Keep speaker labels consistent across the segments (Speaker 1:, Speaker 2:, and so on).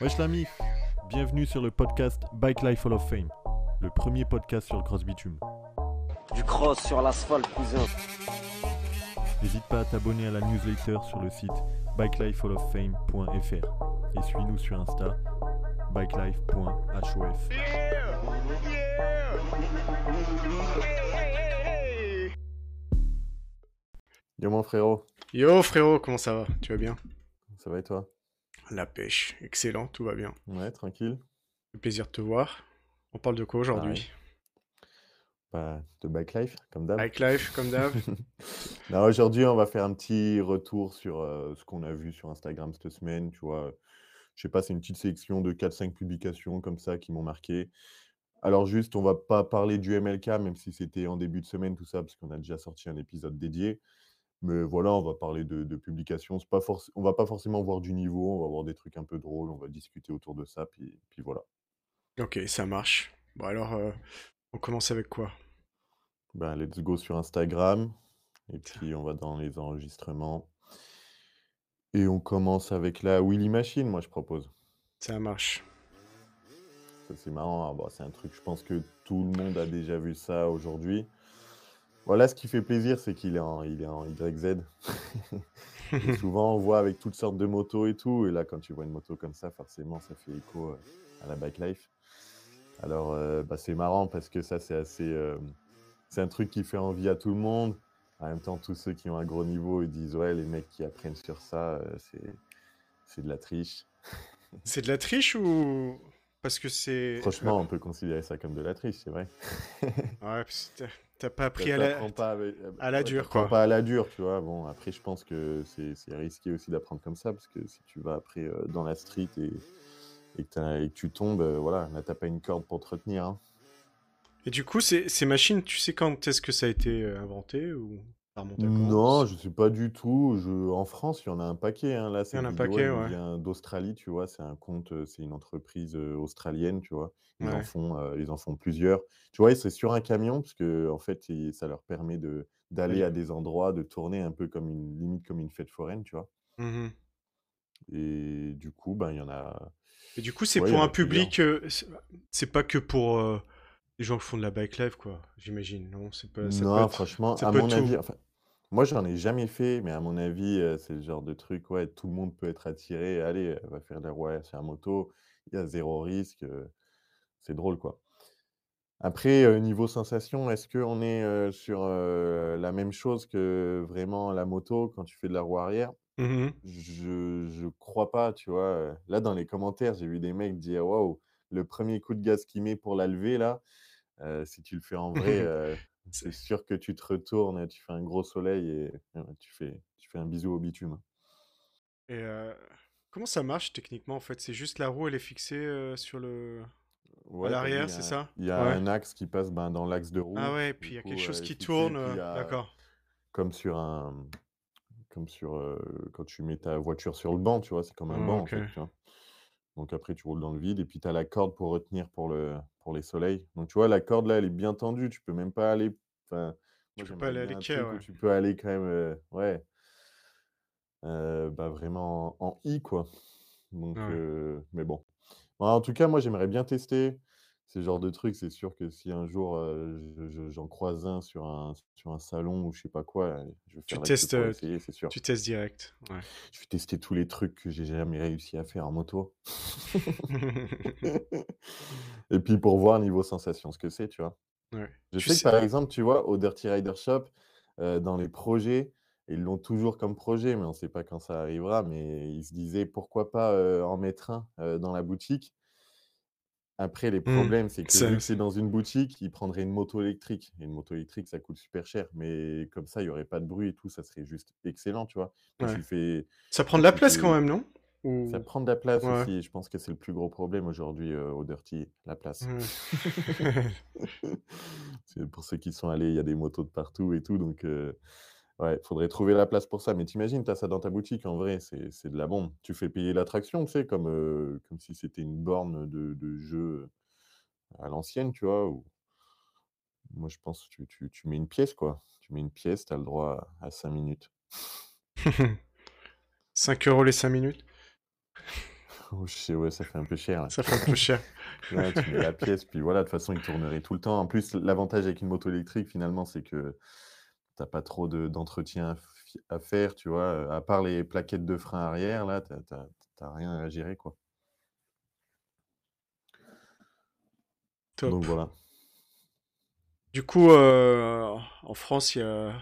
Speaker 1: Wesh l'ami, bienvenue sur le podcast Bike Life Hall of Fame, le premier podcast sur le cross bitume.
Speaker 2: Du cross sur l'asphalte, cousin.
Speaker 1: N'hésite pas à t'abonner à la newsletter sur le site bikelifehalloffame.fr et suis-nous sur Insta bikelife.hof.
Speaker 3: Yo mon frérot,
Speaker 4: Yo frérot, comment ça va? Tu vas bien?
Speaker 3: Ça va et toi?
Speaker 4: La pêche, excellent, tout va bien.
Speaker 3: Ouais, tranquille.
Speaker 4: Le plaisir de te voir. On parle de quoi aujourd'hui?
Speaker 3: Bah, de bike life, comme d'hab.
Speaker 4: Bike life, comme d'hab.
Speaker 3: Non, aujourd'hui, on va faire un petit retour sur euh, ce qu'on a vu sur Instagram cette semaine. Tu vois, je sais pas, c'est une petite sélection de 4-5 publications comme ça qui m'ont marqué. Alors juste, on va pas parler du MLK, même si c'était en début de semaine, tout ça, parce qu'on a déjà sorti un épisode dédié. Mais voilà, on va parler de, de publications. C'est pas forc- on va pas forcément voir du niveau, on va voir des trucs un peu drôles, on va discuter autour de ça, puis, puis voilà.
Speaker 4: ok, ça marche. Bon alors, euh, on commence avec quoi?
Speaker 3: Ben, let's go sur Instagram. Et puis, on va dans les enregistrements. Et on commence avec la Willy Machine, moi, je propose.
Speaker 4: Ça marche.
Speaker 3: Ça, c'est marrant. Bon, c'est un truc, je pense que tout le monde a déjà vu ça aujourd'hui. Voilà, ce qui fait plaisir, c'est qu'il est en, il est en YZ. Et souvent, on voit avec toutes sortes de motos et tout. Et là, quand tu vois une moto comme ça, forcément, ça fait écho euh, à la bike life. Alors, euh, bah, c'est marrant parce que ça, c'est assez. euh, c'est un truc qui fait envie à tout le monde. En même temps, tous ceux qui ont un gros niveau, ils disent Ouais, les mecs qui apprennent sur ça, euh, c'est, c'est de la triche.
Speaker 4: C'est de la triche ou parce que c'est
Speaker 3: Franchement, on peut considérer ça comme de la triche, c'est vrai.
Speaker 4: ouais, que t'as- pas appris à la
Speaker 3: t'apprend pas avec-
Speaker 4: à la dure, quoi.
Speaker 3: Pas à la dure, tu vois. Bon, après, je pense que c'est risqué aussi d'apprendre comme ça, parce que si tu vas après euh, dans la street et, et, que, t'as- et que tu tombes, euh, voilà, là, t'as pas une corde pour te retenir. hein.
Speaker 4: Et du coup, ces, ces machines, tu sais quand est-ce que ça a été euh, inventé ou? Ça remonte à quand
Speaker 3: Non, je sais pas du tout. Je... En France, il y en a un paquet. hein. Là,
Speaker 4: Il y
Speaker 3: cette
Speaker 4: en a un
Speaker 3: vidéo,
Speaker 4: paquet,
Speaker 3: nous
Speaker 4: ouais.
Speaker 3: vient d'Australie, tu vois. C'est un compte, euh, c'est une entreprise euh, australienne, tu vois. Ils en
Speaker 4: Ouais.
Speaker 3: font, euh, ils en font plusieurs. Tu vois, et c'est sur un camion parce que en fait, ça leur permet de d'aller
Speaker 4: Oui.
Speaker 3: à des endroits, de tourner un peu comme une limite comme une fête foraine, tu vois.
Speaker 4: Mhm.
Speaker 3: Et du coup, ben il y en a.
Speaker 4: Et du coup, c'est
Speaker 3: Ouais, il y
Speaker 4: pour
Speaker 3: en a
Speaker 4: un public. c'est- c'est pas que pour les gens qui font de la bike life, quoi. J'imagine. Non, c'est pas. ça peut
Speaker 3: Non,
Speaker 4: être-
Speaker 3: franchement,
Speaker 4: ça
Speaker 3: à
Speaker 4: peut
Speaker 3: mon
Speaker 4: être
Speaker 3: avis,
Speaker 4: tout.
Speaker 3: enfin, moi, j'en ai jamais fait, mais à mon avis, euh, c'est le genre de truc, ouais, tout le monde peut être attiré. Allez, euh, va faire de la roue sur la moto, il y a zéro risque, euh, c'est drôle, quoi. Après, niveau sensation, est-ce qu'on est sur la même chose que vraiment la moto quand tu fais de la roue arrière?
Speaker 4: Mhm.
Speaker 3: Je, je crois pas, tu vois. Là, dans les commentaires, j'ai vu des mecs dire, waouh, le premier coup de gaz qu'il met pour la lever, là, si tu le fais en vrai, c'est sûr que tu te retournes, tu fais un gros soleil et tu fais, tu fais un bisou au bitume.
Speaker 4: Et euh, comment ça marche techniquement en fait? C'est juste la roue, elle est fixée euh, sur le.
Speaker 3: Ouais,
Speaker 4: À l'arrière, c'est ça?
Speaker 3: Il y a
Speaker 4: Ouais.
Speaker 3: un axe qui passe ben, dans l'axe de roue.
Speaker 4: Ah ouais,
Speaker 3: Du
Speaker 4: puis il y a quelque chose qui
Speaker 3: fixé,
Speaker 4: tourne.
Speaker 3: a-
Speaker 4: D'accord.
Speaker 3: Comme sur un. Comme sur. euh, quand tu mets ta voiture sur le banc, tu vois, c'est comme un
Speaker 4: Ah,
Speaker 3: banc,
Speaker 4: ok.
Speaker 3: en fait, tu vois? Donc après, tu roules dans le vide et puis tu as la corde pour retenir pour, le, pour les soleils. Donc tu vois, la corde là, elle est bien tendue. Tu peux même pas aller. Enfin,
Speaker 4: Tu
Speaker 3: moi,
Speaker 4: peux pas aller à l'équerre, ouais.
Speaker 3: tu peux aller quand même. euh, ouais. euh, bah, vraiment en, en I, quoi. Donc,
Speaker 4: Ouais.
Speaker 3: euh, mais bon. Bon, En tout cas, moi, j'aimerais bien tester ces genres de trucs. C'est sûr que si un jour euh, je- je- j'en croise un sur un, sur un salon ou je sais pas quoi, je vais
Speaker 4: Tu
Speaker 3: faire la queue
Speaker 4: testes,
Speaker 3: pour
Speaker 4: euh,
Speaker 3: l'essayer, c'est sûr.
Speaker 4: Tu testes direct. Ouais.
Speaker 3: Je vais tester tous les trucs que j'ai jamais réussi à faire en moto. Et puis pour voir niveau sensation ce que c'est, tu vois.
Speaker 4: Ouais.
Speaker 3: Je
Speaker 4: Tu
Speaker 3: sais que
Speaker 4: sais-
Speaker 3: par exemple, tu vois, au Dirty Rider Shop, euh, dans les projets, ils l'ont toujours comme projet, mais on ne sait pas quand ça arrivera, mais ils se disaient pourquoi pas euh, en mettre un euh, dans la boutique. Après, les problèmes, c'est que
Speaker 4: ça-
Speaker 3: vu que c'est dans une boutique, ils prendraient une moto électrique. Et une moto électrique, ça coûte super cher, mais comme ça, il n'y aurait pas de bruit et tout, ça serait juste excellent, tu vois. Puis
Speaker 4: Ouais.
Speaker 3: tu fais,
Speaker 4: Ça prend de la place
Speaker 3: fais-
Speaker 4: quand même, non? Ou...
Speaker 3: ça prend de la place
Speaker 4: Ouais.
Speaker 3: aussi. Je pense que c'est le plus gros problème aujourd'hui euh, au Dirty, la place.
Speaker 4: Ouais.
Speaker 3: C'est pour ceux qui sont allés, il y a des motos de partout et tout. Donc, euh, ouais, il faudrait trouver la place pour ça. Mais t'imagines, tu as ça dans ta boutique, en vrai, c'est c'est de la bombe. Tu fais payer l'attraction, tu sais, comme, euh, comme si c'était une borne de, de jeu à l'ancienne, tu vois. ou- Moi, je pense que tu, tu, tu mets une pièce, quoi. Tu mets une pièce, tu as le droit à 5 minutes.
Speaker 4: 5 euros les 5 minutes?
Speaker 3: Oh, je sais, ouais, ça fait un peu cher.
Speaker 4: Ça fait un peu cher.
Speaker 3: Ouais, tu mets la pièce, puis voilà, de toute façon, il tournerait tout le temps. En plus, l'avantage avec une moto électrique, finalement, c'est que tu n'as pas trop de- d'entretien à, faire, tu vois. À part les plaquettes de frein arrière, là, tu n'as rien à gérer, quoi.
Speaker 4: Top.
Speaker 3: Donc voilà.
Speaker 4: Du coup, euh, en France, il y a...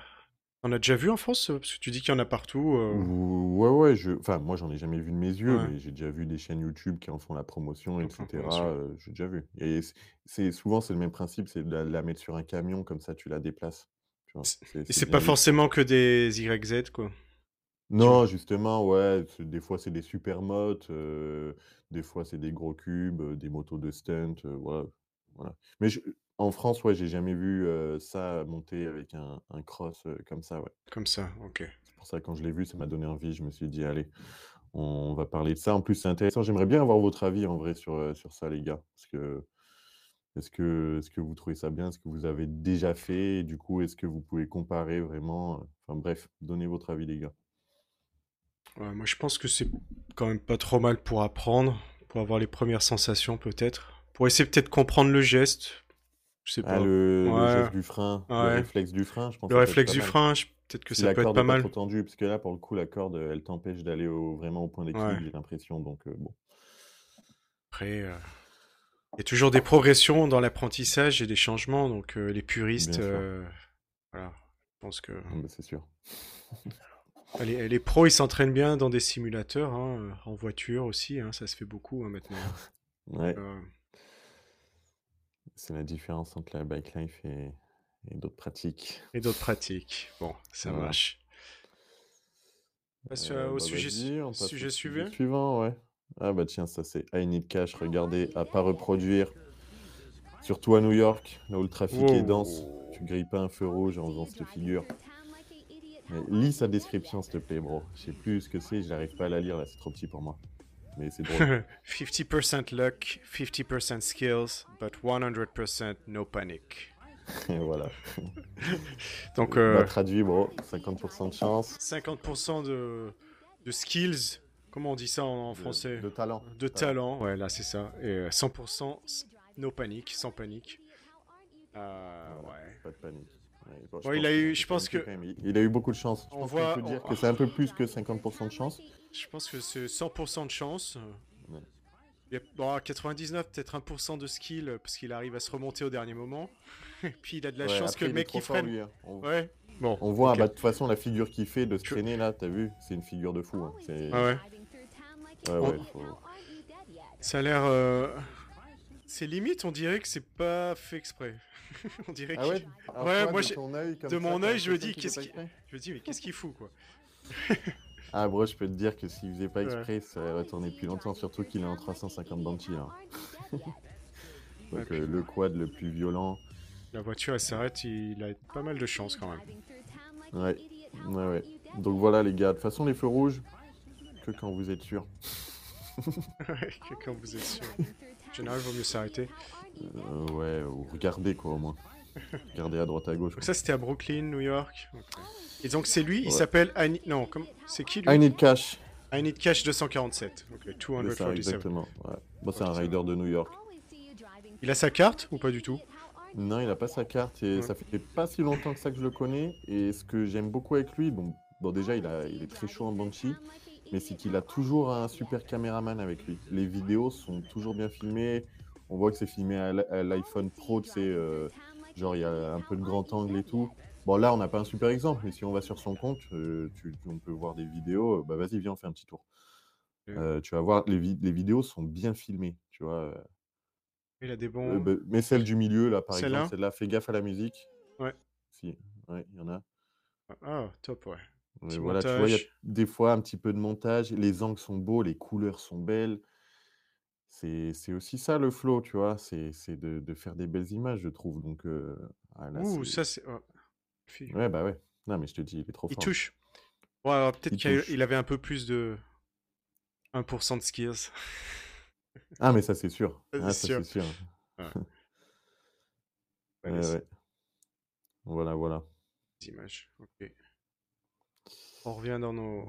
Speaker 4: On a déjà vu en France? Parce que tu dis qu'il y en a partout. euh,
Speaker 3: Ou- Ouais, ouais, je... enfin, moi, j'en ai jamais vu de mes yeux,
Speaker 4: Ouais.
Speaker 3: mais j'ai déjà vu des chaînes YouTube qui en font la promotion,
Speaker 4: Qui en font la
Speaker 3: etc.
Speaker 4: promotion.
Speaker 3: euh, j'ai déjà vu. Et c'est souvent, c'est le même principe, c'est de la, la mettre sur un camion, comme ça, tu la déplaces.
Speaker 4: Et
Speaker 3: c'est
Speaker 4: pas forcément que des YZ, quoi.
Speaker 3: Non, justement, ouais, des fois c'est des supermotes, euh, des fois c'est des gros cubes, euh, des motos de stunt, euh, voilà, voilà. Mais je- en France, ouais, j'ai jamais vu ça monter avec un, un cross comme ça, ouais.
Speaker 4: Comme ça, ok.
Speaker 3: C'est pour ça que quand je l'ai vu, ça m'a donné envie. Je me suis dit, allez, on va parler de ça. En plus, c'est intéressant. J'aimerais bien avoir votre avis en vrai sur, euh, sur ça, les gars. Parce que est-ce que, est-ce que vous trouvez ça bien? Est-ce que vous avez déjà fait? Et du coup, est-ce que vous pouvez comparer vraiment? euh, Enfin bref, donnez votre avis, les gars.
Speaker 4: Ouais, moi, je pense que c'est quand même pas trop mal pour apprendre, pour avoir les premières sensations, peut-être. Pour essayer peut-être de comprendre le geste. Je sais
Speaker 3: Ah,
Speaker 4: pas.
Speaker 3: le, le
Speaker 4: Ouais.
Speaker 3: geste du frein, le
Speaker 4: Ouais.
Speaker 3: réflexe du frein, je pense
Speaker 4: Le
Speaker 3: que ça peut être
Speaker 4: réflexe
Speaker 3: pas
Speaker 4: du
Speaker 3: mal.
Speaker 4: frein, je- peut-être que
Speaker 3: Si
Speaker 4: ça
Speaker 3: la
Speaker 4: peut être
Speaker 3: corde
Speaker 4: pas
Speaker 3: est pas
Speaker 4: mal.
Speaker 3: trop tendue, parce que là, pour le coup, la corde, elle t'empêche d'aller au- vraiment au point d'équilibre,
Speaker 4: Ouais.
Speaker 3: j'ai l'impression. Donc, euh, bon.
Speaker 4: Après, euh, il y a toujours des progressions dans l'apprentissage et des changements, donc euh, les puristes, euh, voilà, je pense que
Speaker 3: Non, mais c'est sûr.
Speaker 4: les, les pros, ils s'entraînent bien dans des simulateurs, hein, euh, en voiture aussi, hein, ça se fait beaucoup hein, maintenant.
Speaker 3: Ouais,
Speaker 4: Euh,
Speaker 3: c'est la différence entre la bike life et, et d'autres pratiques.
Speaker 4: et d'autres pratiques. Bon, ça marche. On passe au
Speaker 3: bah,
Speaker 4: sujet,
Speaker 3: on passe au
Speaker 4: sujet
Speaker 3: sujet
Speaker 4: suivant.
Speaker 3: suivant, ouais. Ah bah tiens, ça c'est I Need Cash, regardez, à pas reproduire. Surtout à New York, là où le trafic est dense. Tu grilles pas un feu rouge en faisant cette figure. Mais lis sa description, s'il te plaît, bro. Je sais plus ce que c'est, j'arrive pas à la lire là, c'est trop petit pour moi. Mais c'est drôle.
Speaker 4: 50% luck, 50% skills, but 100% no panic.
Speaker 3: Et voilà.
Speaker 4: Donc, euh,
Speaker 3: traduit, bro, 50% de chance.
Speaker 4: 50% de, de skills, comment on dit ça en, en
Speaker 3: de-
Speaker 4: français
Speaker 3: De talent.
Speaker 4: De talent, ouais, là c'est ça. Et euh, 100% s- no panique, sans panique. Euh,
Speaker 3: Voilà,
Speaker 4: ouais.
Speaker 3: Pas de panique. Ouais, bon,
Speaker 4: Ouais, il a eu- je pense que-
Speaker 3: même. Il, il a eu beaucoup de chance. Je
Speaker 4: On
Speaker 3: pense
Speaker 4: voit-
Speaker 3: peut dire
Speaker 4: on-
Speaker 3: que c'est un peu plus que 50% de chance.
Speaker 4: Je pense que c'est 100% de chance.
Speaker 3: Ouais.
Speaker 4: Il y a bon, 99, peut-être 1% de skill, euh, parce qu'il arrive à se remonter au dernier moment. Et puis il a de la
Speaker 3: Ouais,
Speaker 4: chance
Speaker 3: après,
Speaker 4: que le
Speaker 3: il
Speaker 4: mec
Speaker 3: fort,
Speaker 4: freine.
Speaker 3: lui, hein. On,
Speaker 4: Ouais. Bon.
Speaker 3: on voit, bah, de toute façon, la figure qu'il fait de se traîner là, t'as vu C'est une figure de fou. hein.
Speaker 4: Ah ouais.
Speaker 3: Ouais, ouais, faut-
Speaker 4: Ça a l'air. euh, C'est limite, on dirait que c'est pas fait exprès. on dirait
Speaker 3: Ah ouais? Alors,
Speaker 4: Ouais,
Speaker 3: toi,
Speaker 4: moi,
Speaker 3: de comme ça,
Speaker 4: mon œil, je me dis,
Speaker 3: qu'il
Speaker 4: qu'est-ce qui- Je me dis, mais qu'est-ce qu'il fout, quoi?
Speaker 3: Ah, bro, je peux te dire que s'il faisait pas
Speaker 4: Ouais.
Speaker 3: exprès, ça aurait retourné depuis longtemps, surtout qu'il est en 350 Banshee là. Donc euh, le quad le plus violent.
Speaker 4: La voiture, elle s'arrête, il a pas mal de chance quand même.
Speaker 3: Ouais, ouais, ouais. Donc voilà les gars, de toute façon les feux rouges, que quand vous êtes sûr.
Speaker 4: Ouais, que quand vous êtes sûr. En général, il vaut mieux s'arrêter.
Speaker 3: Euh, ouais, ou regardez quoi au moins. Regardez à droite à gauche.
Speaker 4: Donc ça, c'était à Brooklyn, New York. Et donc c'est lui, il s'appelle Annie... Non, comme... c'est qui lui
Speaker 3: I need cash.
Speaker 4: I need cash 247. Ok,
Speaker 3: C'est ça,
Speaker 4: 247.
Speaker 3: exactement. Ouais. Bon, c'est un rider de New York.
Speaker 4: Il a sa carte ou pas du tout?
Speaker 3: Non, il a pas sa carte et
Speaker 4: Ouais.
Speaker 3: ça fait pas si longtemps que ça que je le connais. Et ce que j'aime beaucoup avec lui, bon, bon déjà il, a, il est très chaud en Banshee, mais c'est qu'il a toujours un super caméraman avec lui. Les vidéos sont toujours bien filmées. On voit que c'est filmé à l'iPhone Pro, tu sais, euh, genre il y a un peu de grand angle et tout. Bon là, on n'a pas un super exemple, mais si on va sur son compte, euh, tu- on peut voir des vidéos. Bah vas-y, viens, on fait un petit tour. Euh, tu vas voir, les, vi- les vidéos sont bien filmées, tu vois.
Speaker 4: Il a des
Speaker 3: Euh,
Speaker 4: bons...
Speaker 3: bah, mais celle du milieu, là, par exemple, celle-là, fais gaffe à la musique.
Speaker 4: Ouais.
Speaker 3: Si, ouais, il y en a.
Speaker 4: Ah, top, ouais.
Speaker 3: Mais
Speaker 4: Petit
Speaker 3: voilà, tu vois, il y a
Speaker 4: montage.
Speaker 3: des fois un petit peu de montage, les angles sont beaux, les couleurs sont belles. C'est c'est aussi ça le flow, tu vois, c'est c'est de, de faire des belles images, je trouve. Donc, euh, ah, là,
Speaker 4: Ouh,
Speaker 3: c'est-
Speaker 4: ça c'est... oh.
Speaker 3: Ouais, bah ouais. Non, mais je te dis, il est trop
Speaker 4: Il
Speaker 3: fort.
Speaker 4: touche. Ouais, alors peut-être
Speaker 3: Il
Speaker 4: qu'il
Speaker 3: touche.
Speaker 4: il avait un peu plus de... 1% de skills.
Speaker 3: Ah, mais ça, c'est sûr.
Speaker 4: Ça,
Speaker 3: Ah,
Speaker 4: c'est
Speaker 3: ça,
Speaker 4: sûr.
Speaker 3: c'est sûr.
Speaker 4: Ouais.
Speaker 3: Ouais,
Speaker 4: Ouais, les
Speaker 3: ouais. Voilà, voilà.
Speaker 4: images. Ok. On revient dans nos...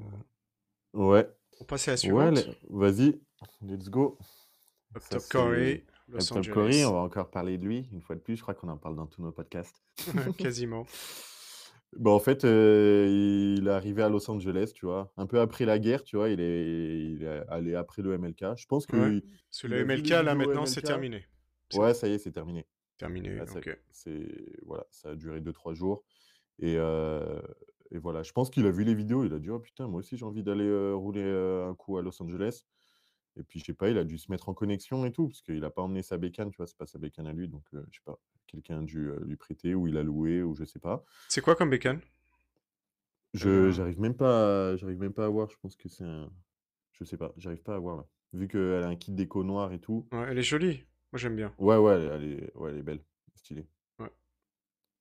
Speaker 3: Ouais.
Speaker 4: On passe à la
Speaker 3: Ouais,
Speaker 4: suivante.
Speaker 3: les- vas-y. let's go.
Speaker 4: Top Corey, Los Angeles.
Speaker 3: Corey, on va encore parler de lui une fois de plus. Je crois qu'on en parle dans tous nos podcasts.
Speaker 4: Quasiment.
Speaker 3: Bon, en fait, euh, il est arrivé à Los Angeles, tu vois, un peu après la guerre, tu vois, il est, il est allé après le MLK. Je pense que,
Speaker 4: Ouais.
Speaker 3: il-
Speaker 4: Parce que le MLK, là, maintenant, c'est terminé.
Speaker 3: Ouais, ça y est, c'est terminé.
Speaker 4: terminé,
Speaker 3: Là,
Speaker 4: ok.
Speaker 3: c'est voilà, ça a duré 2-3 jours. Et, euh, et voilà, je pense qu'il a vu les vidéos, il a dit, oh putain, moi aussi j'ai envie d'aller euh, rouler euh, un coup à Los Angeles. Et puis, je sais pas, il a dû se mettre en connexion et tout, parce qu'il n'a pas emmené sa bécane, tu vois, c'est pas sa bécane à lui, donc euh, je sais pas, quelqu'un a dû lui prêter, ou il a loué, ou je sais pas.
Speaker 4: C'est quoi comme bécane?
Speaker 3: Je
Speaker 4: Euh.
Speaker 3: j'arrive même pas, j'arrive même pas à voir, je pense que c'est un. Je sais pas, j'arrive pas à voir là. Vu qu'elle a un kit déco noir et tout.
Speaker 4: Ouais, Elle est jolie. Moi, j'aime bien.
Speaker 3: Ouais, ouais, elle, elle est, ouais, elle est belle, stylée.
Speaker 4: Ouais.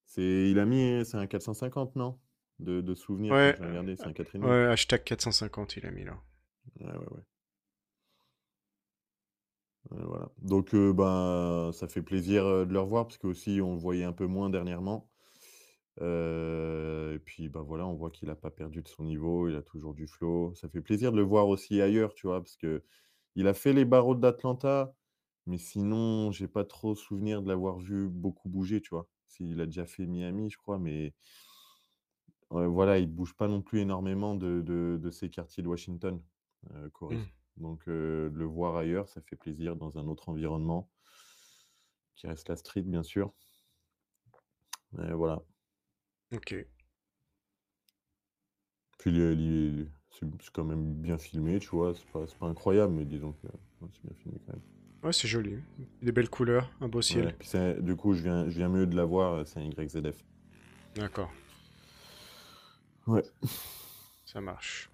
Speaker 3: C'est, il a mis, c'est un 450, non? De, de souvenirs,
Speaker 4: Ouais.
Speaker 3: quand j'ai regardé, c'est un 4,5.
Speaker 4: Ouais, hashtag 450, il a mis là.
Speaker 3: Ouais, ouais, ouais. Voilà. Donc, euh, ben, ça fait plaisir euh, de le revoir, parce que aussi, on le voyait un peu moins dernièrement. Euh, et puis, ben voilà, on voit qu'il n'a pas perdu de son niveau, il a toujours du flow. Ça fait plaisir de le voir aussi ailleurs, tu vois, parce que il a fait les barreaux d'Atlanta, mais sinon, j'ai pas trop souvenir de l'avoir vu beaucoup bouger, tu vois. S'il a déjà fait Miami, je crois, mais voilà, il bouge pas non plus énormément de, de, de ces quartiers de Washington, euh, Corey.
Speaker 4: Mm.
Speaker 3: Donc, euh, le voir ailleurs, ça fait plaisir dans un autre environnement, qui reste la street, bien sûr. Et voilà.
Speaker 4: Ok.
Speaker 3: Puis les- les- c'est c'est quand même bien filmé, tu vois. C'est pas, c'est pas incroyable, mais disons que ouais, c'est bien filmé quand même.
Speaker 4: Ouais, c'est joli. Des belles couleurs, un beau ciel.
Speaker 3: Ouais, puis c'est- du coup, je viens, je viens mieux de la voir, c'est un YZF.
Speaker 4: D'accord,
Speaker 3: Ouais.
Speaker 4: ça marche.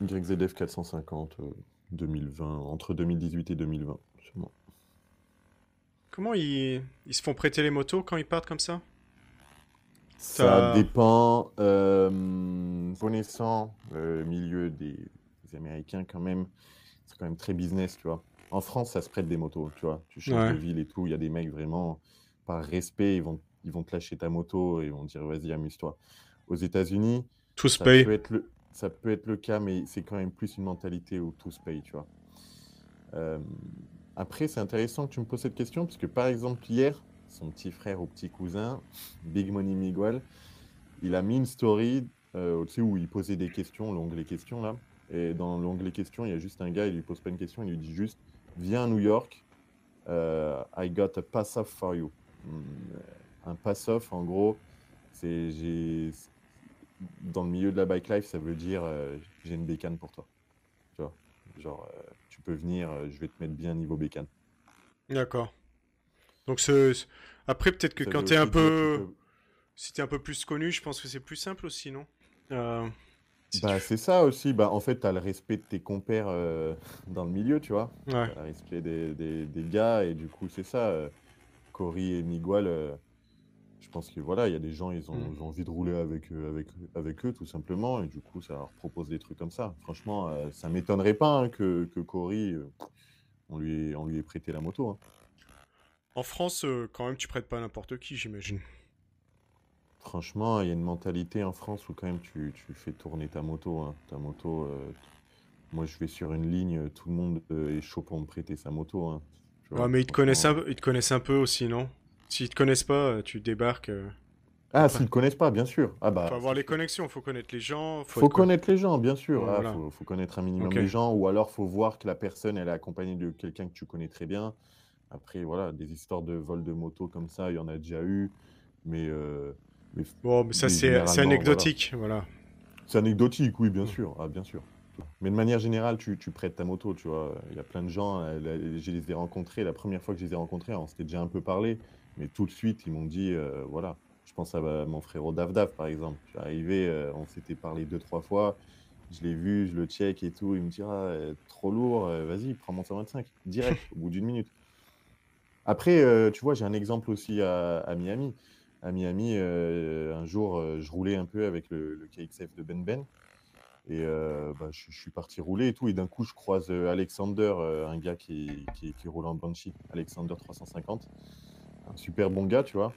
Speaker 3: YZF 450, euh, 2020, entre 2018 et 2020, sûrement.
Speaker 4: Comment ils... ils se font prêter les motos quand ils partent comme ça?
Speaker 3: Ça dépend. euh, connaissant le milieu des, des Américains, quand même, c'est quand même très business, tu vois. En France, ça se prête des motos, tu vois. Tu changes
Speaker 4: Ouais.
Speaker 3: de ville et tout. Il y a des mecs vraiment, par respect, ils vont, ils vont te lâcher ta moto et ils vont dire vas-y, amuse-toi. Aux États-Unis, ça peut être le, ça peut être le cas, mais c'est quand même plus une mentalité où tous payent, tu vois. Euh, après, c'est intéressant que tu me poses cette question, parce que par exemple, hier, son petit frère ou petit cousin, Big Money Miguel, il a mis une story euh, où il posait des questions, l'onglet questions là. Et dans l'onglet questions, il y a juste un gars, il lui pose pas une question, il lui dit juste Viens à New York, euh, I got a pass-off for you. Hmm, Un pass-off, en gros, c'est dans le milieu de la bike life, ça veut dire euh, j'ai une bécane pour toi. Tu vois, genre euh, tu peux venir, euh, je vais te mettre bien niveau bécane.
Speaker 4: D'accord. Donc ce... après peut-être que
Speaker 3: Ça
Speaker 4: quand t'es un
Speaker 3: dire que tu
Speaker 4: peu
Speaker 3: peux-
Speaker 4: si t'es un peu plus connu, je pense que c'est plus simple aussi, non? Si
Speaker 3: Bah,
Speaker 4: tu-
Speaker 3: c'est ça aussi. Bah, en fait, tu as le respect de tes compères dans le milieu, tu vois.
Speaker 4: Ouais.
Speaker 3: T'as le respect des, des- des gars, et du coup, c'est ça. Cory et Miguel, je pense que voilà, il y a des gens, ils ont,
Speaker 4: Mm.
Speaker 3: ils ont envie de rouler avec, eux- avec, avec eux, tout simplement, et du coup, ça leur propose des trucs comme ça. Franchement, euh, ça m'étonnerait pas hein, que, que Cory, euh, on, lui ait, on lui ait prêté la moto. hein.
Speaker 4: En France, euh, quand même, tu prêtes pas à n'importe qui, j'imagine.
Speaker 3: Franchement, il y a une mentalité en France où quand même tu, tu fais tourner ta moto. hein. Ta moto, euh, moi je vais sur une ligne, tout le monde est chaud pour me prêter sa moto. hein. Tu vois,
Speaker 4: Ouais, mais ils te connaissent un ils te connaissent un peu aussi, non? S'ils te connaissent pas, euh, tu débarques. euh,
Speaker 3: Ah, s'ils ne connaissent pas, bien sûr. Ah bah,
Speaker 4: Faut avoir les connexions, faut connaître les gens. Faut,
Speaker 3: Faut
Speaker 4: con-
Speaker 3: connaître les gens, bien sûr. Ah,
Speaker 4: voilà.
Speaker 3: faut, faut connaître un minimum
Speaker 4: Ok.
Speaker 3: les gens, ou alors faut voir que la personne elle est accompagnée de quelqu'un que tu connais très bien. Après, voilà, des histoires de vol de moto comme ça, il y en a déjà eu, mais, euh, mais
Speaker 4: Bon, mais ça c'est
Speaker 3: voilà.
Speaker 4: anecdotique, voilà.
Speaker 3: C'est anecdotique, oui, bien
Speaker 4: Mm.
Speaker 3: sûr. Ah, bien sûr. Mais de manière générale, tu, tu prêtes ta moto, tu vois. Il y a plein de gens, je les ai rencontrés, la première fois que je les ai rencontrés, on s'était déjà un peu parlé, mais tout de suite, ils m'ont dit, euh, voilà, je pense à euh, mon frérot Davdav, par exemple. Je suis arrivé, euh, on s'était parlé deux, trois fois, je l'ai vu, je le check et tout, il me dit, ah, euh, trop lourd, vas-y, prends mon 125, direct, au bout d'une minute. Après, tu vois, j'ai un exemple aussi à, Miami. À Miami, un jour, je roulais un peu avec le, KXF de Ben Ben. Et bah, je, suis parti rouler et tout. Et d'un coup, je croise Alexander, un gars qui roule en Banshee, Alexander 350. Super bon gars, tu vois.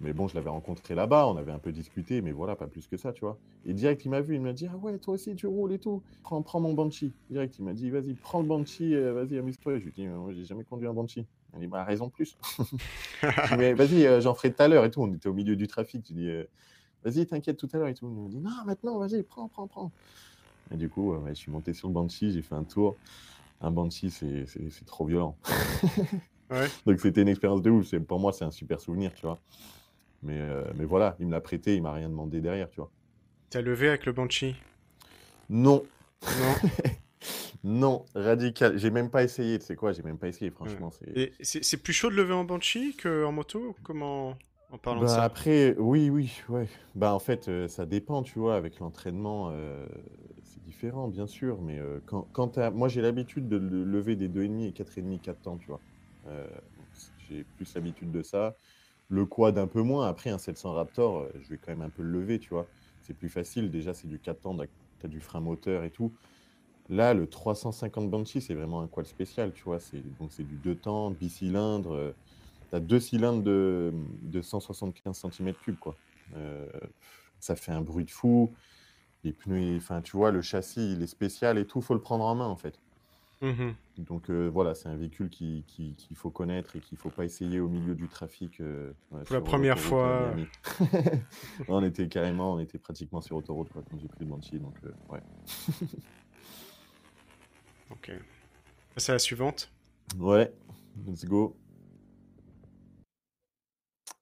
Speaker 3: Mais bon, je l'avais rencontré là-bas, on avait un peu discuté, mais voilà, pas plus que ça, tu vois. Et direct, il m'a vu, il m'a dit, ah ouais, toi aussi, tu roules et tout. Prends, prends mon Banshee. Direct, il m'a dit, vas-y, prends le Banshee, euh, vas-y, amuse-toi. Je lui ai dit, moi, j'ai jamais conduit un Banshee. Il dit, bah, raison plus. Je mais vas-y, euh, j'en ferai tout à l'heure et tout. On était au milieu du trafic. Tu dis, euh, vas-y, t'inquiète tout à l'heure et tout. Il m'a dit, non, maintenant, vas-y, prends, prends, prends. Et du coup, je suis monté sur le Banshee, j'ai fait un tour. Un Banshee, c'est trop violent.
Speaker 4: Ouais.
Speaker 3: Donc c'était une expérience de ouf. C'est- Pour moi, c'est un super souvenir, tu vois. Mais, euh, mais voilà, il me l'a prêté, il m'a rien demandé derrière, tu vois.
Speaker 4: T'as levé avec le Banshee?
Speaker 3: Non,
Speaker 4: Non.
Speaker 3: non, radical. J'ai même pas essayé, tu sais quoi, j'ai même pas essayé, franchement. c'est-
Speaker 4: Et c'est plus chaud de lever en Banshee qu'en moto? Comment En parlant de
Speaker 3: Bah,
Speaker 4: ça?
Speaker 3: après, oui, oui, ouais. Bah, en fait, euh, ça dépend, tu vois, avec l'entraînement, euh, c'est différent, bien sûr, mais euh, quand, quand moi j'ai l'habitude de le- lever des 2,5 et 4,5, 4 temps, tu vois. Euh, j'ai plus l'habitude de ça. Le quad un peu moins, après un 700 Raptor, euh, je vais quand même un peu le lever, tu vois. C'est plus facile, déjà c'est du 4 temps, t'as du frein moteur et tout. Là, le 350 Banshee, c'est vraiment un quad spécial, tu vois. C'est, c'est du 2 temps, bicylindre. euh, T'as deux cylindres de, de 175 cm3, quoi. Euh, ça fait un bruit de fou. Les pneus, enfin, tu vois, le châssis, il est spécial et tout, faut le prendre en main, en fait.
Speaker 4: Mhm.
Speaker 3: Donc euh, voilà, c'est un véhicule qui- qui- qu'il faut connaître et qu'il faut pas essayer au milieu du trafic. euh, ouais,
Speaker 4: Pour la première fois.
Speaker 3: On était carrément, on était pratiquement sur autoroute quoi, quand j'ai pris le Banshee, donc euh, ouais.
Speaker 4: Ok. C'est la suivante.
Speaker 3: Ouais, let's go.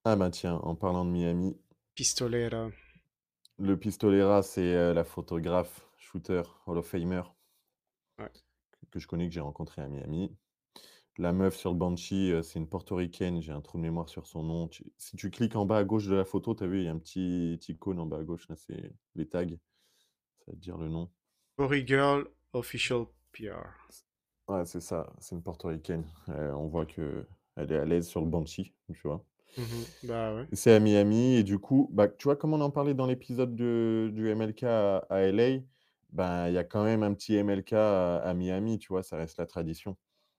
Speaker 3: Ah bah tiens, en parlant de Miami,
Speaker 4: Pistolera.
Speaker 3: le Pistolera, c'est euh, la photographe, shooter, Hall of Famer
Speaker 4: Ouais.
Speaker 3: Que je connais, que j'ai rencontré à Miami. La meuf sur le Banshee, euh, c'est une portoricaine, j'ai un trou de mémoire sur son nom. Tu- Si tu cliques en bas à gauche de la photo, tu as vu, il y a un petit, petit icône en bas à gauche, là, c'est les tags. Ça va te dire le nom.
Speaker 4: Body Girl Official PR.
Speaker 3: Ouais, c'est ça, c'est une portoricaine. Euh, on voit que elle est à l'aise sur le Banshee, tu vois.
Speaker 4: Mhm. Bah ouais.
Speaker 3: C'est à Miami, et du coup, bah, tu vois, comme on en parlait dans l'épisode de- du MLK à, à LA, ben, il y a quand même un petit MLK à, à Miami, tu vois, ça reste la tradition.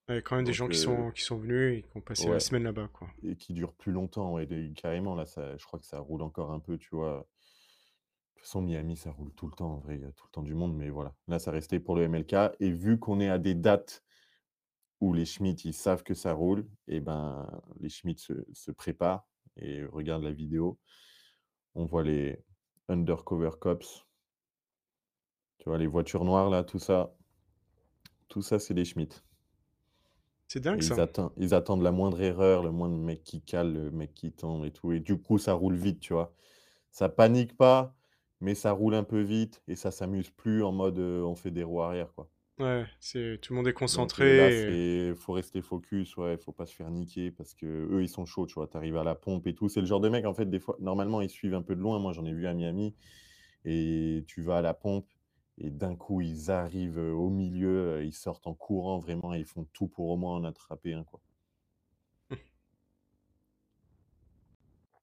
Speaker 4: Il y a quand même des
Speaker 3: Donc,
Speaker 4: gens qui
Speaker 3: euh,
Speaker 4: sont, qui sont venus et qui ont passé la semaine là-bas, quoi.
Speaker 3: et qui dure plus longtemps. Ouais, des- carrément, là, ça, je crois que ça roule encore un peu, tu vois. De toute façon, Miami, ça roule tout le temps, en vrai, il y a tout le temps du monde, mais voilà. Là, ça restait pour le MLK. Et vu qu'on est à des dates où les Schmitt, ils savent que ça roule, et ben, les Schmitt se, se préparent et regardent la vidéo. On voit les Undercover Cops. Tu vois, les voitures noires, là, tout ça. Tout ça, c'est des Schmitt.
Speaker 4: C'est
Speaker 3: Et
Speaker 4: dingue
Speaker 3: ils,
Speaker 4: ça.
Speaker 3: ils attendent la moindre erreur, le moindre mec qui cale, le mec qui tombe et tout. Et du coup, ça roule vite, tu vois. Ça panique pas, mais ça roule un peu vite et ça s'amuse plus en mode euh, on fait des roues arrière, quoi.
Speaker 4: Ouais, c'est tout le monde est
Speaker 3: Donc euh, là,
Speaker 4: concentré. et-
Speaker 3: c'est faut rester focus, ouais, faut pas se faire niquer parce que eux, ils sont chauds, tu vois. T'arrives à la pompe et tout. C'est le genre de mec, en fait, des fois, normalement, ils suivent un peu de loin. Moi, j'en ai vu à Miami et tu vas à la pompe et d'un coup, ils arrivent au milieu, ils sortent en courant vraiment et ils font tout pour au moins en attraper un, quoi.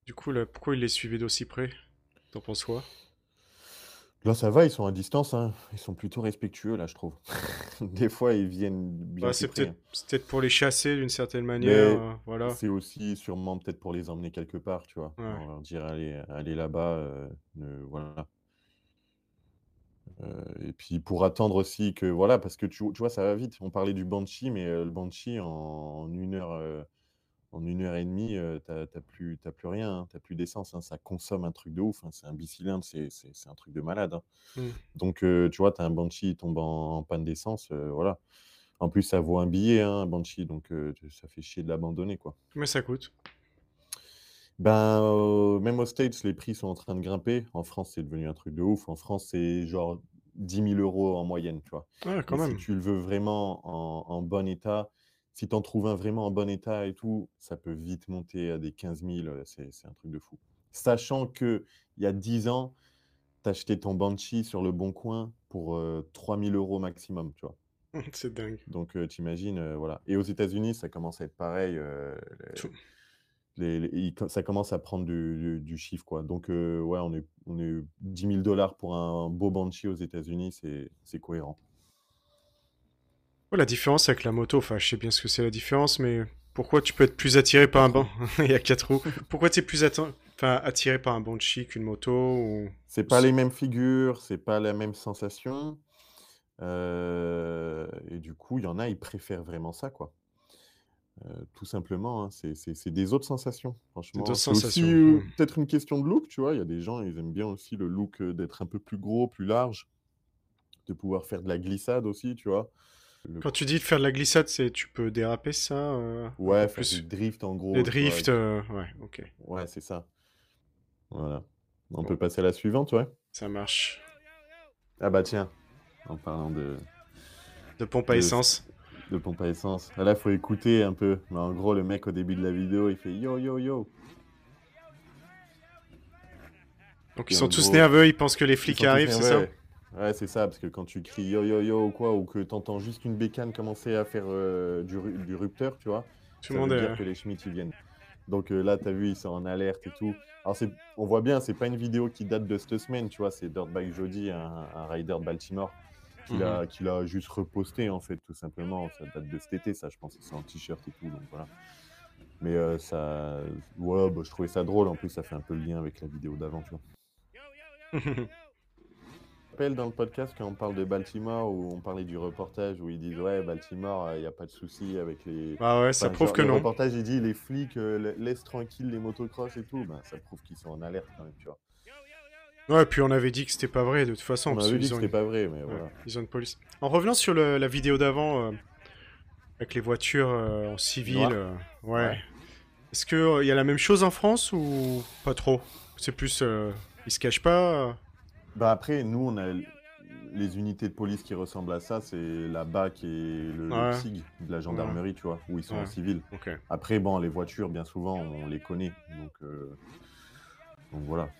Speaker 4: Du coup, là, pourquoi il les suivait d'aussi près? T'en penses quoi?
Speaker 3: Là, ça va, ils sont à distance, hein. Ils sont plutôt respectueux, là, je trouve. Des fois, ils viennent bien
Speaker 4: Bah,
Speaker 3: plus
Speaker 4: c'est peut-être pour les chasser d'une certaine manière. Euh, voilà.
Speaker 3: C'est aussi sûrement peut-être pour les emmener quelque part, tu vois.
Speaker 4: Ouais.
Speaker 3: On leur dire, allez, allez là-bas, euh, voilà. Et puis pour attendre aussi que, voilà, parce que tu, tu vois, ça va vite. On parlait du Banshee, mais euh, le Banshee, en, en une heure, euh, en une heure et demie, euh, t'as t'as plus, t'as plus rien, hein, t'as plus d'essence. hein. ça consomme un truc de ouf. hein. C'est un bicylindre, c'est c'est- c'est un truc de malade. hein.
Speaker 4: Mm.
Speaker 3: Donc, euh, tu vois, tu as un Banshee, il tombe en, en panne d'essence, euh, voilà. En plus, ça vaut un billet, hein, un Banshee, donc euh, ça fait chier de l'abandonner, quoi.
Speaker 4: Combien ça coûte
Speaker 3: Ben, euh, même aux States, les prix sont en train de grimper. En France, c'est devenu un truc de ouf. En France, c'est genre 10 000 euros en moyenne, tu vois.
Speaker 4: Ah, quand
Speaker 3: Mais
Speaker 4: même.
Speaker 3: si tu le veux vraiment en, en bon état, si tu en trouves un vraiment en bon état et tout, ça peut vite monter à des 15 000. euh, C'est un truc de fou. Sachant que il y a 10 ans, t'achetais ton Banshee sur le Bon Coin pour euh, 3 000 euros maximum, tu vois.
Speaker 4: C'est dingue.
Speaker 3: Donc, euh, t'imagines, euh, voilà. Et aux États-Unis, ça commence à être pareil. euh,
Speaker 4: Tout-
Speaker 3: les- les- ça commence à prendre du, du- du chiffre, quoi. Donc, euh, ouais, on est, on est 10 000 dollars pour un beau Banshee aux États-Unis, c'est cohérent.
Speaker 4: Ouais, la différence avec la moto, enfin, je sais bien ce que c'est la différence, mais pourquoi tu peux être plus attiré par un banc Il y a quatre roues. Pourquoi tu es plus attiré par un bon chic, une moto ou...
Speaker 3: C'est pas les mêmes figures, c'est pas la même sensation. Euh, et du coup, il y en a, ils préfèrent vraiment ça, quoi. Euh, tout simplement, hein, c'est des autres sensations, franchement. C'est aussi euh,
Speaker 4: mm.
Speaker 3: peut-être une question de look, tu vois. Il y a des gens, ils aiment bien aussi le look euh, d'être un peu plus gros, plus large, de pouvoir faire de la glissade aussi, tu vois. Le-
Speaker 4: Quand tu dis de faire de la glissade, c'est tu peux déraper ça euh,
Speaker 3: Ouais,
Speaker 4: plus?
Speaker 3: des drifts en gros.
Speaker 4: Les drifts, ouais, ok,
Speaker 3: Ouais, c'est ça. Voilà. On
Speaker 4: Bon.
Speaker 3: peut passer à la suivante, ouais.
Speaker 4: ça marche.
Speaker 3: Ah bah tiens, en parlant de,
Speaker 4: De pompe à
Speaker 3: de,
Speaker 4: essence.
Speaker 3: De pompe à essence. Là, faut écouter un peu. Mais en gros, le mec au début de la vidéo, il fait yo yo yo.
Speaker 4: Donc ils sont tous
Speaker 3: gros,
Speaker 4: nerveux, ils pensent que les flics arrivent, c'est ça?
Speaker 3: Ouais, c'est ça, parce que quand tu cries yo yo yo ou quoi, ou que t'entends juste une bécane commencer à faire euh, du, du rupteur, tu vois,
Speaker 4: Tout
Speaker 3: ça
Speaker 4: monde
Speaker 3: veut dire que les Schmitt ils viennent. Donc euh, là, t'as vu, ils sont en alerte et tout. Alors c'est, on voit bien, c'est pas une vidéo qui date de cette semaine, tu vois, c'est Dirtbag Jody, un, un rider de Baltimore, qui
Speaker 4: Mhm.
Speaker 3: l'a, qui l'a juste reposté en fait, tout simplement. Ça date de cet été, ça, je pense, c'est en t-shirt et tout, donc voilà. Mais euh, ça, ouais, bah, je trouvais ça drôle. En plus, ça fait un peu le lien avec la vidéo d'avant, tu vois. Je me rappelle dans le podcast quand on parle de Baltimore où on parlait du reportage où ils disent ouais Baltimore il n'y a pas de souci avec les
Speaker 4: Ah ouais, ça
Speaker 3: Enfin,
Speaker 4: prouve
Speaker 3: genre,
Speaker 4: que
Speaker 3: le
Speaker 4: non.
Speaker 3: reportage il dit les flics euh, la- laissent tranquille les motocross et tout ben, ça prouve qu'ils sont en alerte quand même tu vois
Speaker 4: Ouais, puis on avait dit que c'était pas vrai de toute façon,
Speaker 3: on avait dit que c'était
Speaker 4: une...
Speaker 3: pas vrai mais
Speaker 4: ouais,
Speaker 3: voilà
Speaker 4: ils ont une police. En revenant sur le- la vidéo d'avant, euh, avec les voitures euh, en civil, euh, ouais.
Speaker 3: Ouais.
Speaker 4: Est-ce qu'il y a la même chose en France ou pas trop? C'est plus... ils se cachent pas?
Speaker 3: bah après nous on a les unités de police qui ressemblent à ça c'est la BAC et le, le. PSIG de la gendarmerie tu vois où ils sont en civil
Speaker 4: Ok.
Speaker 3: après bon les voitures bien souvent on les connaît donc euh, donc voilà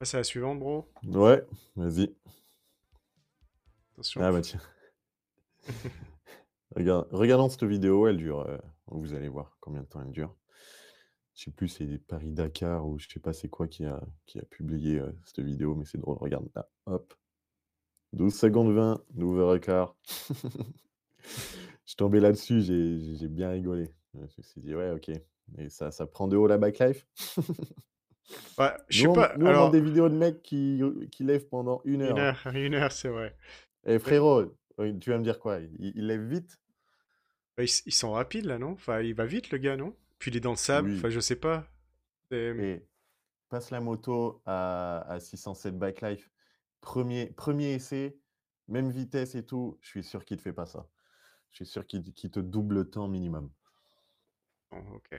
Speaker 4: Passe à la suivante, bro.
Speaker 3: ouais vas-y
Speaker 4: Attention.
Speaker 3: Ah bah tiens. Regarde, regardons cette vidéo, elle dure, euh, vous allez voir combien de temps elle dure. Je sais plus, c'est Paris-Dakar ou je sais pas c'est quoi qui a, qui a publié euh, cette vidéo, mais c'est drôle. Regarde là, hop. 12 secondes 20, nouveau record. Je suis tombé là-dessus, j'ai bien rigolé. Je me suis dit, ouais, ok. Et ça, ça prend de haut la backlife.
Speaker 4: Ouais, je sais
Speaker 3: on,
Speaker 4: pas.
Speaker 3: nous, on
Speaker 4: Alors,
Speaker 3: monte des vidéos de mecs qui, qui lèvent pendant une heure.
Speaker 4: une heure, une heure, c'est vrai.
Speaker 3: Eh frérot, euh, tu vas me dire quoi? Il, il lève vite?
Speaker 4: Bah, ils, ils sont rapides là, non? Enfin, il va vite le gars, non? Puis il est dans le sable,
Speaker 3: Oui.
Speaker 4: enfin, je sais pas. C'est-
Speaker 3: Et passe la moto à, à 607 backlife. Premier, premier essai, même vitesse et tout, je suis sûr qu'il ne te fait pas ça. Je suis sûr qu'il te double le temps minimum.
Speaker 4: Ok.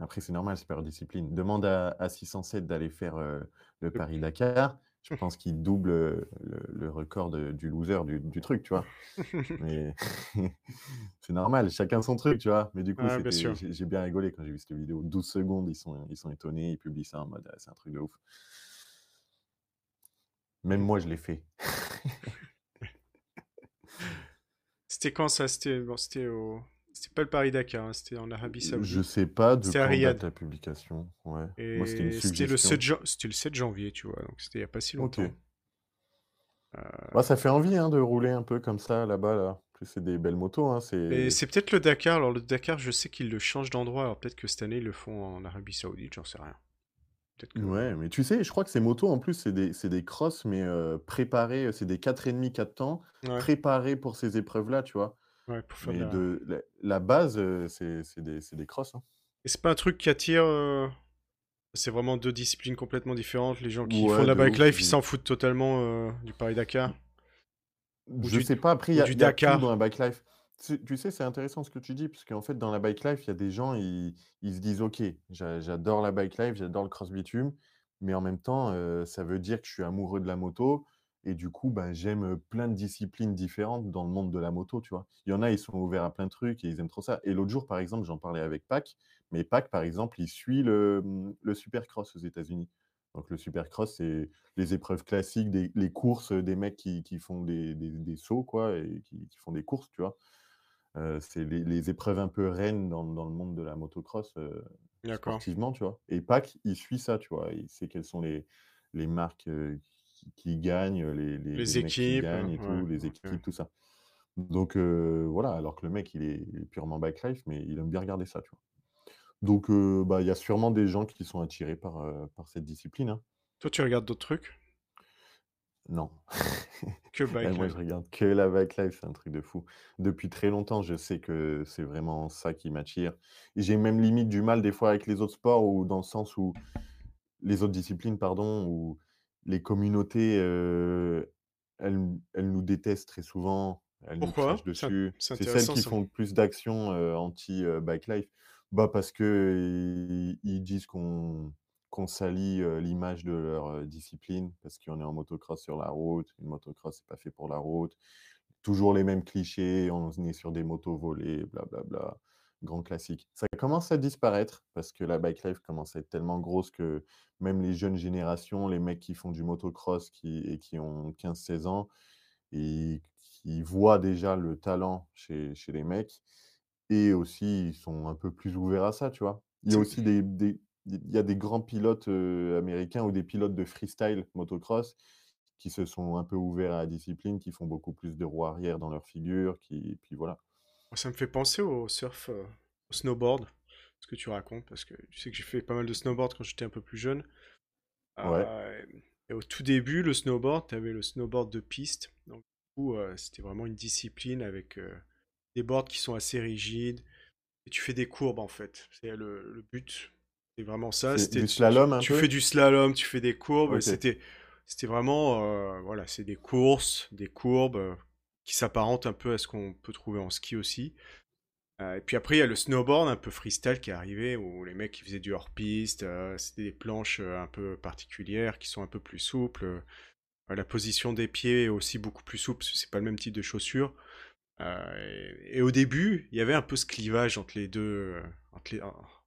Speaker 3: Après, c'est normal, c'est par discipline. Demande à, à 607 d'aller faire euh, le Paris-Dakar. Je pense qu'il double euh, le, le record de- du loser du, du truc, tu vois. Mais c'est normal, chacun son truc, tu vois. Mais du coup,
Speaker 4: bien
Speaker 3: j'ai bien rigolé quand j'ai vu cette vidéo. 12 secondes, ils sont, ils sont étonnés, ils publient ça en mode, Ah, c'est un truc de ouf. Même moi, je l'ai fait.
Speaker 4: C'était quand ça? C'était bon, c'était au... C'était pas le Paris-Dakar, hein, c'était en Arabie
Speaker 3: Je
Speaker 4: Saoudite.
Speaker 3: sais pas de quand date la publication. Ouais. C'était
Speaker 4: le
Speaker 3: suggestion.
Speaker 4: 7 jan- c'était le 7 janvier, tu vois, donc c'était il y a pas si longtemps.
Speaker 3: Bah, ça fait envie hein, de rouler un peu comme ça là-bas. Là. C'est des belles motos. Hein, c'est...
Speaker 4: c'est peut-être le Dakar. Alors le Dakar, je sais qu'ils le changent d'endroit. Alors peut-être que cette année ils le font en Arabie Saoudite, j'en sais rien. Que.
Speaker 3: Ouais, mais tu sais, je crois que ces motos, en plus, c'est des, des crosses, mais euh, préparées, c'est des 4,5, 4 temps,
Speaker 4: Ouais,
Speaker 3: préparées pour ces épreuves-là, tu vois.
Speaker 4: Ouais, pour faire de
Speaker 3: Mais
Speaker 4: la.
Speaker 3: de, la, la base, euh, c'est c'est des, c'est des crosses. hein.
Speaker 4: Et c'est pas un truc qui attire. euh, C'est vraiment deux disciplines complètement différentes. Les gens qui
Speaker 3: Ouais,
Speaker 4: font de la
Speaker 3: de ouf.
Speaker 4: bike life, ils s'en foutent totalement euh, du Paris-Dakar. Ou
Speaker 3: Je
Speaker 4: du-
Speaker 3: sais pas, après, il
Speaker 4: ou
Speaker 3: y a,
Speaker 4: du
Speaker 3: il y a tout
Speaker 4: Dakar.
Speaker 3: dans la bike life. Tu tu sais, c'est intéressant ce que tu dis, parce qu'en fait, dans la bike life, il y a des gens, ils, ils se disent, OK, j'a- j'adore la bike life, j'adore le cross bitume, mais en même temps, euh, ça veut dire que je suis amoureux de la moto, et du coup, ben, j'aime plein de disciplines différentes dans le monde de la moto, tu vois. Il y en a, ils sont ouverts à plein de trucs, et ils aiment trop ça. Et l'autre jour, par exemple, j'en parlais avec Pac, mais Pac, par exemple, il suit le, le Supercross aux États-Unis. Donc le Supercross, c'est les épreuves classiques, des, les courses, des mecs qui, qui font des, des- des sauts, quoi, et qui, qui font des courses, tu vois. Euh, c'est les, les épreuves un peu reines dans, dans le monde de la motocross, euh, sportivement, tu vois. Et Pac, il suit ça, tu vois. Il sait quelles sont les, les marques euh, qui, qui gagnent, les, les, qui
Speaker 4: équipes,
Speaker 3: gagnent et
Speaker 4: ouais,
Speaker 3: tout, les équipes, tout ça. Donc euh, voilà, alors que le mec, il est, il est purement bike life, mais il aime bien regarder ça, tu vois. Donc, euh, bah, il y a sûrement des gens qui sont attirés par, euh, par cette discipline. hein.
Speaker 4: Toi, tu regardes d'autres trucs?
Speaker 3: Non.
Speaker 4: que
Speaker 3: Ouais, moi,
Speaker 4: bike
Speaker 3: je regarde que la bike life, c'est un truc de fou. Depuis très longtemps, je sais que c'est vraiment ça qui m'attire. J'ai même limite du mal des fois avec les autres sports, ou dans le sens où les autres disciplines, pardon, où les communautés, euh, elles, elles nous détestent très souvent, elles nous crachent dessus.
Speaker 4: c'est
Speaker 3: celles qui
Speaker 4: ça.
Speaker 3: font le plus d'actions euh, anti-bike life. Bah parce que ils, disent qu'on qu'on salit euh, l'image de leur euh, discipline, parce qu'on est en motocross sur la route. Une motocross, c'est pas fait pour la route. Toujours les mêmes clichés, on est sur des motos volées, blablabla. Grand classique. Ça commence à disparaître parce que la bike life commence à être tellement grosse que même les jeunes générations, les mecs qui font du motocross qui, et qui ont 15-16 ans, et qui voient déjà le talent chez, chez les mecs, et aussi ils sont un peu plus ouverts à ça, tu vois. Il y a aussi des, des- il y a des grands pilotes américains ou des pilotes de freestyle motocross qui se sont un peu ouverts à la discipline, qui font beaucoup plus de roues arrière dans leur figure, qui, et puis voilà.
Speaker 4: Ça me fait penser au surf, euh, au snowboard, ce que tu racontes, parce que tu sais que j'ai fait pas mal de snowboard quand j'étais un peu plus jeune.
Speaker 3: Ouais.
Speaker 4: Euh, et au tout début, le snowboard, tu avais le snowboard de piste. Donc, coup, euh, c'était vraiment une discipline avec des boards qui sont assez rigides. Et tu fais des courbes, en fait. C'est le, le but. C'est vraiment ça. C'était
Speaker 3: du
Speaker 4: tu-
Speaker 3: slalom un
Speaker 4: tu,
Speaker 3: peu?
Speaker 4: fais du slalom, tu fais des courbes. C'était, c'était vraiment, voilà, c'est des courses, des courbes qui s'apparentent un peu à ce qu'on peut trouver en ski aussi. Euh, et puis après, il y a le snowboard un peu freestyle qui est arrivé, où les mecs qui faisaient du hors-piste, euh, c'était des planches euh, un peu particulières, qui sont un peu plus souples. La position des pieds est aussi beaucoup plus souple, c'est pas le même type de chaussures. Et, au début, il y avait un peu ce clivage entre les deux,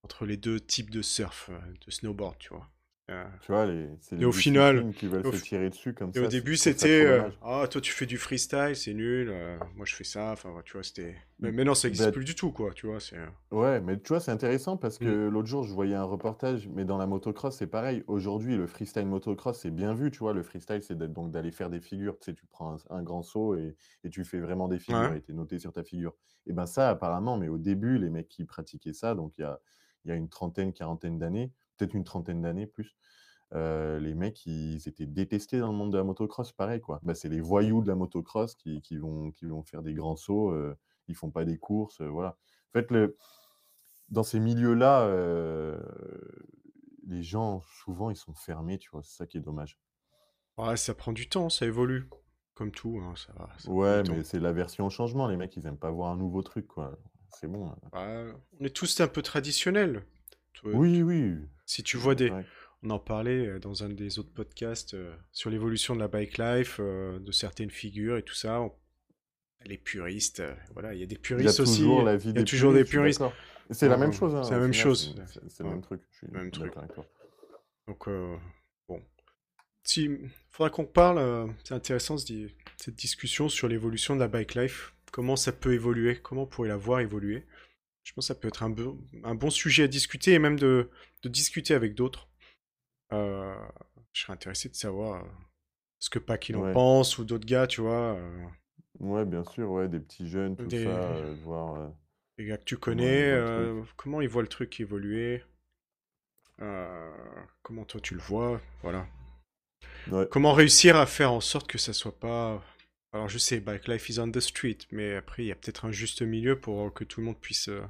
Speaker 4: entre les, deux types de surf, de snowboard, tu vois. Euh,
Speaker 3: Tu vois, les, c'est
Speaker 4: Et
Speaker 3: les
Speaker 4: au final-
Speaker 3: disciplines qui veulent
Speaker 4: au
Speaker 3: se
Speaker 4: fi-
Speaker 3: tirer dessus comme
Speaker 4: et
Speaker 3: ça.
Speaker 4: au début,
Speaker 3: je trouve ça
Speaker 4: c'était euh,
Speaker 3: dommage.
Speaker 4: Ah, toi, tu fais du freestyle, c'est nul. euh, moi, je fais ça. Enfin, tu vois, c'était. Mais maintenant, ça n'existe
Speaker 3: Bah,
Speaker 4: plus du tout, quoi. Tu vois, c'est. euh,
Speaker 3: Ouais, mais tu vois, c'est intéressant parce
Speaker 4: Mm.
Speaker 3: que l'autre jour, je voyais un reportage, mais dans la motocross, c'est pareil. Aujourd'hui, le freestyle motocross, c'est bien vu, tu vois. Le freestyle, c'est d'être- donc d'aller faire des figures. Tu sais, tu prends un, un grand saut et, et tu fais vraiment des figures
Speaker 4: Ouais.
Speaker 3: et tu es noté sur ta figure. Et ben ça, apparemment, mais au début, les mecs qui pratiquaient ça, donc il y a, il y a une trentaine, quarantaine d'années, peut-être une trentaine d'années plus, euh, les mecs, ils étaient détestés dans le monde de la motocross, pareil, quoi. Bah, c'est les voyous de la motocross qui, qui vont, qui vont faire des grands sauts, euh, ils font pas des courses, euh, voilà. En fait, le, dans ces milieux-là, les gens, souvent, ils sont fermés, tu vois, c'est ça qui est dommage.
Speaker 4: Ouais, ça prend du temps, ça évolue. Comme tout, hein, ça,
Speaker 3: Ouais, mais c'est la version au changement, les mecs, ils aiment pas voir un nouveau truc, quoi. C'est bon. hein.
Speaker 4: Ouais, on est tous un peu traditionnels. Toi,
Speaker 3: Oui, oui.
Speaker 4: Si tu vois des. On en parlait euh, dans un des autres podcasts euh, sur l'évolution de la bike life, euh, de certaines figures et tout ça. On- Les puristes, voilà, il y a des
Speaker 3: Il y a
Speaker 4: puristes aussi.
Speaker 3: toujours la vie
Speaker 4: Il y a
Speaker 3: des
Speaker 4: toujours des
Speaker 3: puristes, C'est la même chose. hein,
Speaker 4: c'est la même chose.
Speaker 3: c'est- le même truc. Je suis
Speaker 4: même truc. Donc, euh, bon. Si, faudra qu'on parle, euh, c'est intéressant cette discussion sur l'évolution de la bike life. Comment ça peut évoluer? Comment on pourrait la voir évoluer? Je pense que ça peut être un, bon- un bon sujet à discuter et même de, de discuter avec d'autres. Euh, je serais intéressé de savoir euh, ce que Pac il en
Speaker 3: Ouais.
Speaker 4: pense ou d'autres gars, tu vois. euh,
Speaker 3: Ouais, bien sûr, ouais, des petits jeunes, tout
Speaker 4: Des-
Speaker 3: ça, euh, voir.
Speaker 4: les gars que tu connais, comment ils voient le truc évoluer. comment toi tu le vois, voilà.
Speaker 3: Ouais.
Speaker 4: Comment réussir à faire en sorte que ça soit pas. Alors je sais, Bike Life is on the street, mais après il y a peut-être un juste milieu pour que tout le monde puisse euh,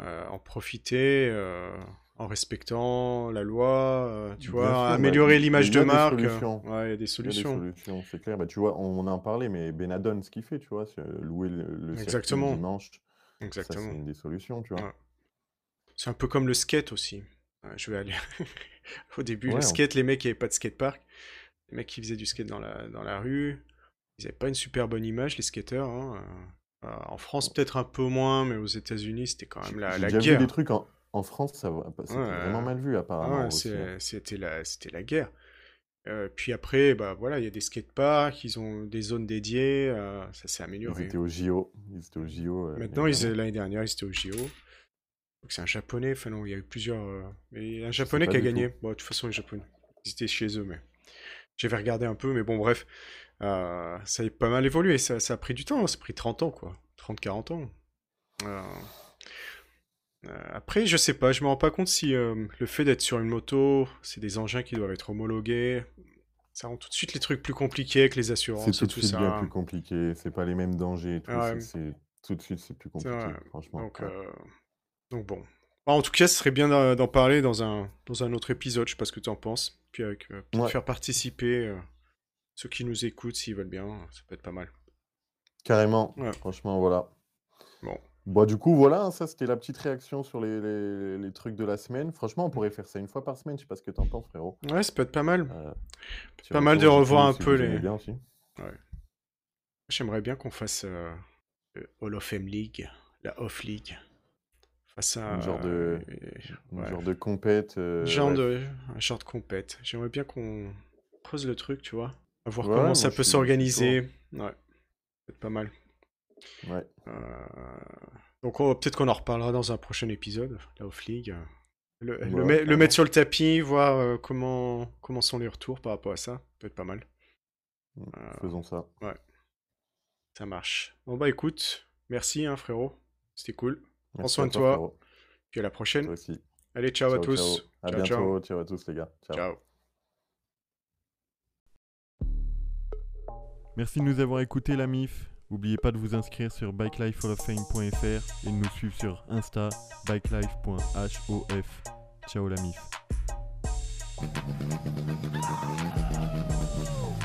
Speaker 4: euh, en profiter euh, en respectant la loi, euh, tu
Speaker 3: Bien
Speaker 4: vois,
Speaker 3: sûr,
Speaker 4: améliorer l'image de marque.
Speaker 3: solutions.
Speaker 4: Ouais, il y a des
Speaker 3: Il y a des
Speaker 4: solutions.
Speaker 3: solutions, c'est clair. Bah, tu vois, on en parlait, mais Benadon, ce qu'il fait, tu vois, c'est louer le, le
Speaker 4: Exactement.
Speaker 3: le dimanche, ça, c'est
Speaker 4: Exactement.
Speaker 3: une des solutions, tu vois.
Speaker 4: Ouais. C'est un peu comme le skate aussi. Je vais aller. Au début, le skate, les mecs, il n'y avait pas de skatepark. Les mecs qui faisaient du skate dans la, dans la rue, ils n'avaient pas une super bonne image, les skateurs. hein. Euh, euh, en France, peut-être un peu moins, mais aux États-Unis, c'était quand même la, la
Speaker 3: déjà
Speaker 4: guerre.
Speaker 3: vu des trucs en, en France, ça va- c'était
Speaker 4: Ouais.
Speaker 3: vraiment mal vu, apparemment.
Speaker 4: ouais,
Speaker 3: hein.
Speaker 4: c'était la, c'était la guerre. Euh, puis après, bah voilà, il y a des skateparks, ils ont des zones dédiées, euh, ça s'est
Speaker 3: Ils
Speaker 4: amélioré.
Speaker 3: étaient au JO. Ils étaient au JO. euh,
Speaker 4: Maintenant,
Speaker 3: l'année
Speaker 4: ils,
Speaker 3: dernière.
Speaker 4: l'année dernière, ils étaient au JO. Donc c'est un japonais, enfin non, il y a eu plusieurs. Mais il y a un japonais qui a gagné.
Speaker 3: tout.
Speaker 4: Bon, de toute façon, les japonais. Ils étaient chez eux, mais. J'avais regardé un peu, mais bon, bref. Euh, ça a pas mal évolué. Ça, ça a pris du temps, ça a pris 30 ans, quoi. 30-40 ans. Euh, Euh, après, je sais pas, je me rends pas compte si le fait d'être sur une moto, c'est des engins qui doivent être homologués. Ça rend tout de suite les trucs plus compliqués avec les assurances
Speaker 3: C'est
Speaker 4: et
Speaker 3: tout de
Speaker 4: tout
Speaker 3: suite
Speaker 4: ça.
Speaker 3: bien plus compliqué. C'est pas les mêmes dangers. et tout,
Speaker 4: Ouais.
Speaker 3: c'est- c'est- Tout de suite, c'est plus compliqué, franchement.
Speaker 4: Donc, donc bon. Bah, en tout cas, ce serait bien d'en d'en parler dans un, dans un autre épisode, je sais pas ce que tu en penses. Puis avec, euh,
Speaker 3: Ouais.
Speaker 4: faire participer euh, ceux qui nous écoutent s'ils veulent bien, ça peut être pas mal.
Speaker 3: Carrément.
Speaker 4: Ouais.
Speaker 3: Franchement, voilà.
Speaker 4: Bon.
Speaker 3: Bon, du coup, voilà, hein, ça c'était la petite réaction sur les, les- les trucs de la semaine. Franchement, on pourrait faire ça une fois par semaine. Je sais pas ce que t'en penses, frérot.
Speaker 4: Ouais, ça peut être pas mal.
Speaker 3: Euh,
Speaker 4: Pas mal de revoir un peu les-
Speaker 3: bien aussi.
Speaker 4: J'aimerais bien qu'on fasse Hall of Fame League, la Off League. Face à.
Speaker 3: Un genre de-
Speaker 4: euh, ouais.
Speaker 3: genre de compète. euh,
Speaker 4: genre
Speaker 3: ouais.
Speaker 4: de, un genre de compète. J'aimerais bien qu'on creuse le truc, tu vois. À voir
Speaker 3: Ouais,
Speaker 4: comment ça peut s'organiser. Ouais. Peut-être pas mal.
Speaker 3: Ouais.
Speaker 4: Euh, Donc on- peut-être qu'on en reparlera dans un prochain épisode, la Off League. Le, le
Speaker 3: Ouais,
Speaker 4: met- le
Speaker 3: carrément.
Speaker 4: mettre sur le tapis, voir euh, comment, comment sont les retours par rapport à ça. Peut-être pas mal.
Speaker 3: Mm,
Speaker 4: Euh,
Speaker 3: Faisons ça.
Speaker 4: Ça marche. Bon bah écoute, merci hein, frérot. C'était cool.
Speaker 3: Merci
Speaker 4: soin de toi. Puis à la prochaine.
Speaker 3: Toi aussi.
Speaker 4: Allez, ciao, à tous.
Speaker 3: Ciao. À
Speaker 4: Ciao,
Speaker 3: bientôt. Ciao à tous, les gars. Ciao.
Speaker 4: Ciao.
Speaker 1: Merci de nous avoir écoutés la MIF. N'oubliez pas de vous inscrire sur bikelifehalloffame.fr et de nous suivre sur Insta bikelife.hof. Ciao la MIF.
Speaker 5: Thank